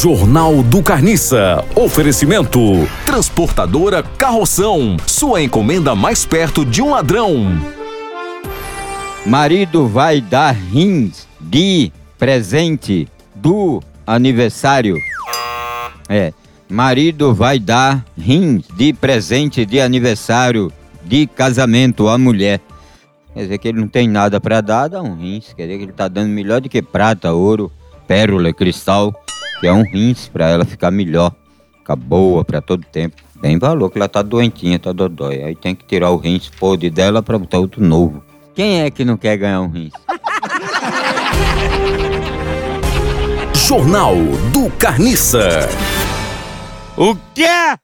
Jornal do Carniça. Oferecimento. Transportadora Carroção. Sua encomenda mais perto de um ladrão. Marido vai dar rins de presente do aniversário. É. Marido vai dar rins de presente de aniversário de casamento à mulher. Quer dizer que ele não tem nada para dar, dá um rins. Quer dizer que ele tá dando melhor do que prata, ouro, pérola, cristal, que é um rins para ela ficar melhor, ficar boa para todo tempo. Tem valor que ela tá doentinha, tá dodói. Aí tem que tirar o rins podre dela para botar outro novo. Quem é que não quer ganhar um rins? Jornal do Carniça. O quê?